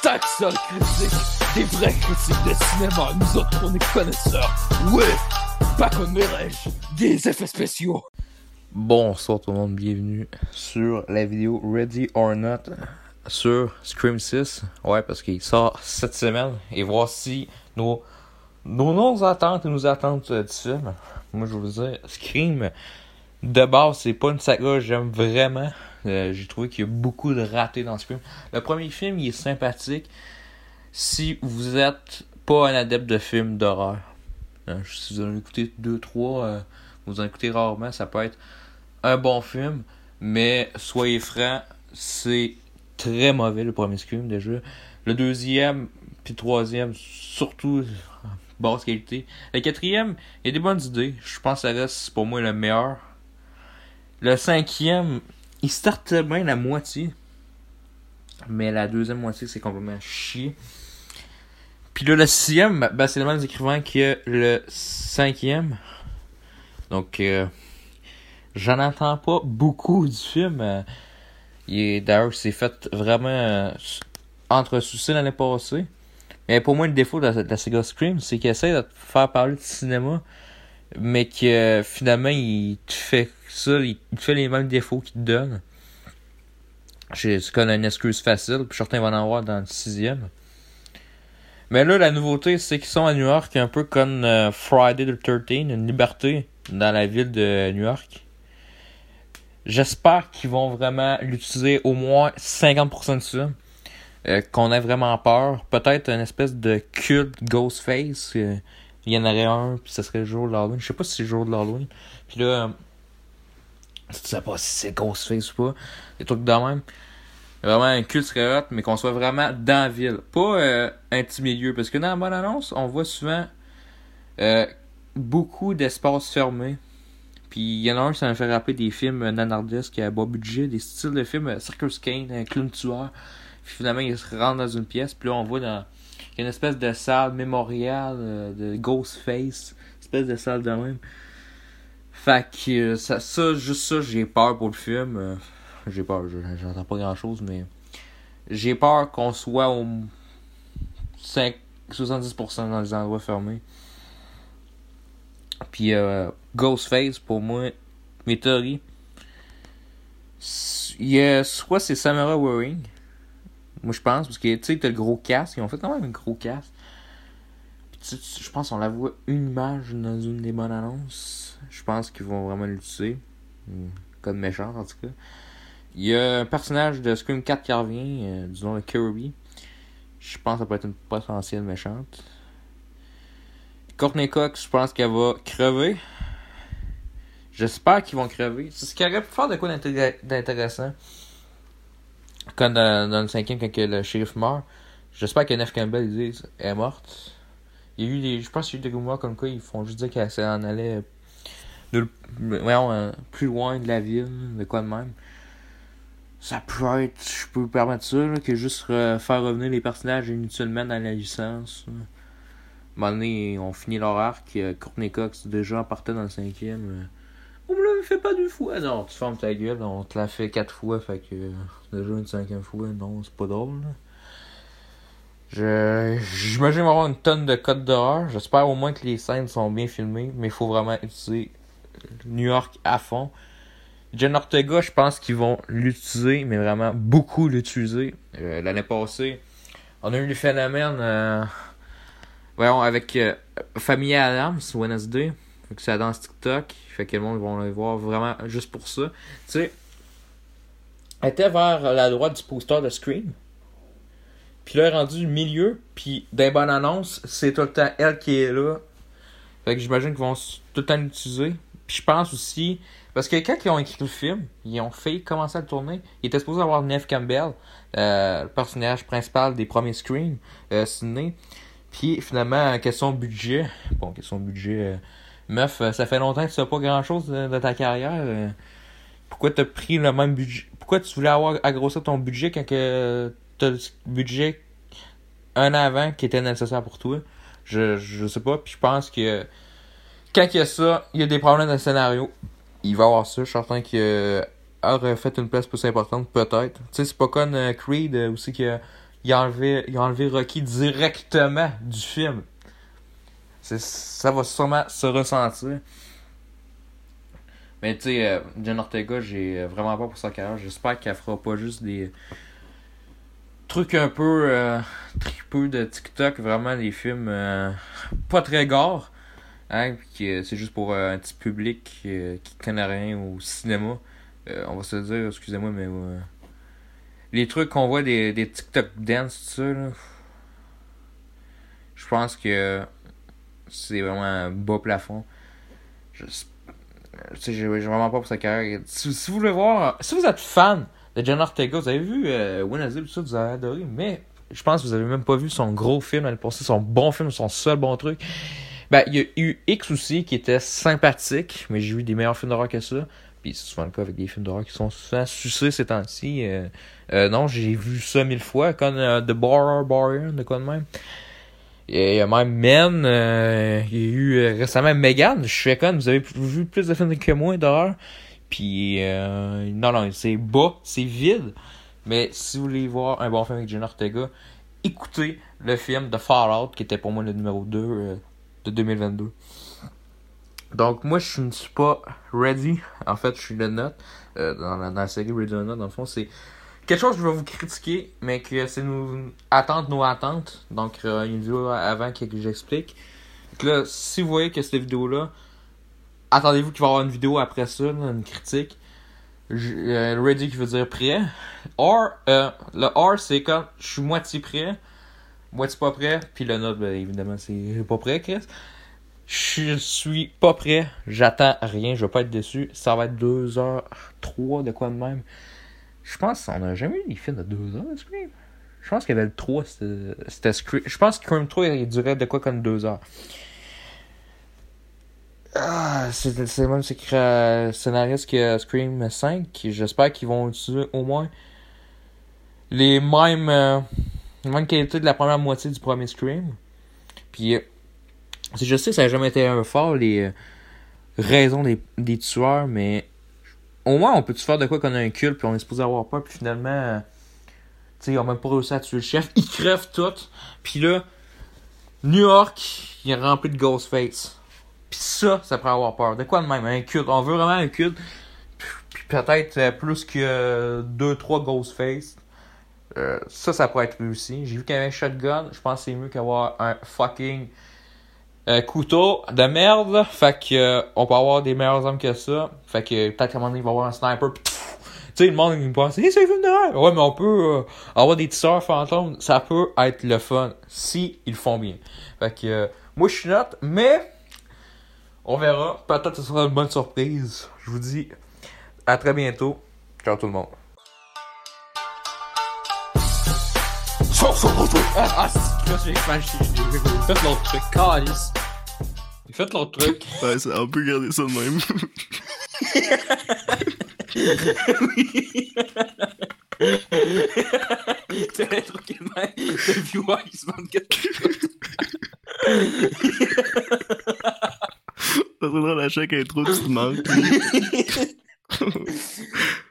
Stack Seul Critique, des vrais critiques de cinéma, nous autres on est connaisseurs. Ouais, pas comme des effets spéciaux. Bonsoir tout le monde, bienvenue sur la vidéo Ready or Not sur Scream 6. Ouais, parce qu'il sort cette semaine et voici nos, nos, nos attentes et nos attentes euh, du film. Moi, je vous dire, Scream, de base, c'est pas une saga que j'aime vraiment. Euh, J'ai trouvé qu'il y a beaucoup de ratés dans ce film. Le premier film, il est sympathique si vous êtes pas un adepte de films d'horreur. Euh, si vous en écoutez 2-3, vous en écoutez rarement, ça peut être un bon film, mais soyez francs, c'est très mauvais le premier Scream déjà. Le deuxième, puis le troisième, surtout basse qualité. Le quatrième, il y a des bonnes idées. Je pense que ça reste pour moi le meilleur. Le cinquième, il start bien la moitié. Mais la deuxième moitié, c'est complètement chier. Puis là, le sixième, ben, c'est le même écrivain que le cinquième. Donc, euh, j'en entends pas beaucoup du film. Euh, D'ailleurs, c'est fait vraiment euh, entre soucis l'année passée. Mais pour moi, le défaut de la, de la Sega Scream, c'est qu'il essaie de te faire parler de cinéma, mais que finalement, il te fait ça, il fait les mêmes défauts qu'il te donne. C'est comme une excuse facile, puis certains vont en avoir dans le sixième. Mais là, la nouveauté, c'est qu'ils sont à New York, un peu comme euh, Friday the 13, une liberté dans la ville de New York. J'espère qu'ils vont vraiment l'utiliser au moins 50% de ça. Euh, qu'on ait vraiment peur. Peut-être une espèce de culte Ghostface. Euh, il y en aurait un, puis ce serait le jour de l'Halloween. Je sais pas si c'est le jour de l'Halloween. Puis là, euh, tu sais pas si c'est Ghostface ou pas. Des trucs de même. Vraiment un culte serait hot, mais qu'on soit vraiment dans la ville. Pas un petit milieu. Parce que dans la bonne annonce, on voit souvent beaucoup d'espaces fermés. Puis il y en a un, ça me fait rappeler des films nanardesques à bas budget, des styles de films Circus Kane, clown tueur. Puis finalement, il se rentre dans une pièce, puis là, on voit dans une espèce de salle mémoriale euh, de Ghostface, espèce de salle de même. Fait que euh, ça, juste ça, j'ai peur pour le film. Euh, j'ai peur, j'entends pas grand chose, mais j'ai peur qu'on soit au 5, 70% dans les endroits fermés. Puis Ghostface, pour moi, mes théories, il y a soit c'est Samara Waring, moi, je pense, parce que, tu sais, t'as le gros casque. Ils ont fait quand même un gros casque. Puis, je pense qu'on la voit une image dans une des bonnes annonces. Je pense qu'ils vont vraiment l'utiliser. Hmm, Code méchant, en tout cas. Il y a un personnage de Scream 4 qui revient, euh, disons le Kirby. Je pense que ça peut être une potentielle méchante. Courtney Cox, je pense qu'elle va crever. J'espère qu'ils vont crever. C'est ce qui aurait pu faire de quoi d'intéressant. Comme dans, le cinquième, quand le shérif meurt, j'espère que Nef Campbell est morte. Il y a eu des. Je pense qu'il y a eu des rumeurs comme quoi ils font juste dire qu'elle s'en allait de, voyons, euh, plus loin de la ville, de quoi de même. Ça peut être, je peux me permettre ça, que juste faire revenir les personnages inutilement dans la licence. À un moment donné, on finit leur arc. Euh, Courtney Cox déjà partait dans le cinquième. Euh, fait pas deux fois. Non, tu fermes ta gueule, on te l'a fait quatre fois, fait que déjà une cinquième fois, non, c'est pas drôle. Je j'imagine avoir une tonne de codes d'horreur. J'espère au moins que les scènes sont bien filmées, mais il faut vraiment utiliser New York à fond. Jen Ortega, je pense qu'ils vont l'utiliser, mais vraiment beaucoup l'utiliser. Euh, l'année passée, on a eu le phénomène euh, voyons, avec euh, Famille Adams, Wednesday. Fait que c'est dans TikTok. Fait que le monde va le voir vraiment juste pour ça. Tu sais, elle était vers la droite du poster de Scream. Puis là, elle est rendue au milieu. Puis des bonnes annonces, c'est tout le temps elle qui est là. Fait que j'imagine qu'ils vont tout le temps l'utiliser. Puis je pense aussi. Parce que quand ils ont écrit le film, ils ont fait commencer à le tourner. Il était supposé avoir Neve Campbell, euh, le personnage principal des premiers Scream, euh. Puis finalement, question budget. Bon, question budget. Euh, meuf, euh, ça fait longtemps que tu fais pas grand chose de, ta carrière. Euh. Pourquoi t'as pris le même budget? Pourquoi tu voulais avoir agrossi ton budget quand que t'as le budget un an avant qui était nécessaire pour toi? Je, je sais pas, puis je pense que quand il y a ça, il y a des problèmes de scénario. Il va y avoir ça, je suis certain qu'il aurait fait une place plus importante, peut-être. Tu sais, c'est pas comme Creed aussi qu'il il a enlevé, il a enlevé Rocky directement du film. Ça va sûrement se ressentir. Mais tu sais, euh, Ortega, j'ai vraiment pas pour sa carrière. J'espère qu'elle fera pas juste des trucs un peu euh, tripeux de TikTok, vraiment des films euh, pas très gore. Hein, c'est juste pour un petit public qui connaît rien au cinéma. on va se dire, excusez-moi, mais les trucs qu'on voit des, des TikTok dance, tout ça, là, je pense que c'est vraiment un bas plafond. Je sais, vraiment pas pour sa carrière. Si, vous voulez voir, si vous êtes fan de John Ortega, vous avez vu euh, Wednesday, tout ça, vous avez adoré, mais je pense que vous avez même pas vu son gros film l'année passée, son bon film, son seul bon truc. Ben, il y a eu X aussi qui était sympathique, mais j'ai vu des meilleurs films d'horreur que ça. Puis c'est souvent le cas avec des films d'horreur qui sont souvent sucés ces temps-ci. Euh, euh, non, j'ai vu ça mille fois, comme euh, The Borrower Barrier, de quoi de même. Il y a même Men, euh, il y a eu euh, récemment Megan, je suis con, vous avez vu plus de films que moi d'horreur. Puis, euh, non, non, c'est bas, c'est vide. Mais si vous voulez voir un bon film avec Jenna Ortega, écoutez le film de Fallout, qui était pour moi le numéro 2 euh, de 2022. Donc, moi, je ne suis pas ready. En fait, je suis le note. Euh, dans, la, dans la série Ready or Not, dans le fond, c'est quelque chose que je vais vous critiquer, mais que c'est nos attentes, nos attentes. Donc, euh, une vidéo avant que j'explique. Là, si vous voyez que cette vidéo-là, attendez-vous qu'il va y avoir une vidéo après ça, une critique. Euh, ready qui veut dire prêt. Or, euh, le or, c'est quand je suis moitié prêt, moitié pas prêt, puis le note, ben, évidemment, c'est pas prêt, Chris. Je suis pas prêt, j'attends rien, je vais pas être déçu. Ça va être 2h03 de quoi de même. Je pense qu'on a jamais eu des films de 2 heures, Scream. Je pense qu'il y avait le 3, c'était Scream. Je pense que Scream 3, il durait de quoi comme 2 heures. Ah, c'est le même secret- scénariste que Scream 5. J'espère qu'ils vont utiliser au moins les mêmes, euh, les mêmes qualités de la première moitié du premier Scream. Puis, euh, je sais que ça n'a jamais été un fort, les euh, raisons des, des tueurs, mais au moins on peut-tu faire de quoi qu'on a un culte, puis on est supposé avoir peur, puis finalement, euh, tu sais, ils ont même pas réussi à tuer le chef, ils crèvent tout, puis là, New York, il est rempli de Ghostface. Puis ça, ça pourrait avoir peur. De quoi de même? Un culte. On veut vraiment un culte. Puis peut-être euh, plus que 2-3 Ghostface. Euh, ça, ça pourrait être réussi. J'ai vu qu'il y avait un shotgun. Je pense que c'est mieux qu'avoir un fucking euh, couteau de merde. Fait que euh, on peut avoir des meilleurs hommes que ça. Fait que peut-être qu'à un moment donné, il va avoir un sniper. Tu sais, le monde il pense, hey, c'est un d'horreur. Ouais, mais on peut euh, avoir des tisseurs fantômes. Ça peut être le fun si ils le font bien. Fait que moi, je suis note, mais on verra. Peut-être que ce sera une bonne surprise. Je vous dis à très bientôt. Ciao tout le monde. Faites l'autre truc, calice. Faites l'autre truc. Ouais, ça, on peut garder ça de même. Un truc de même. Le viewer, il se demande quelque chose. Ça serait drôle à chaque intro, tu te manques.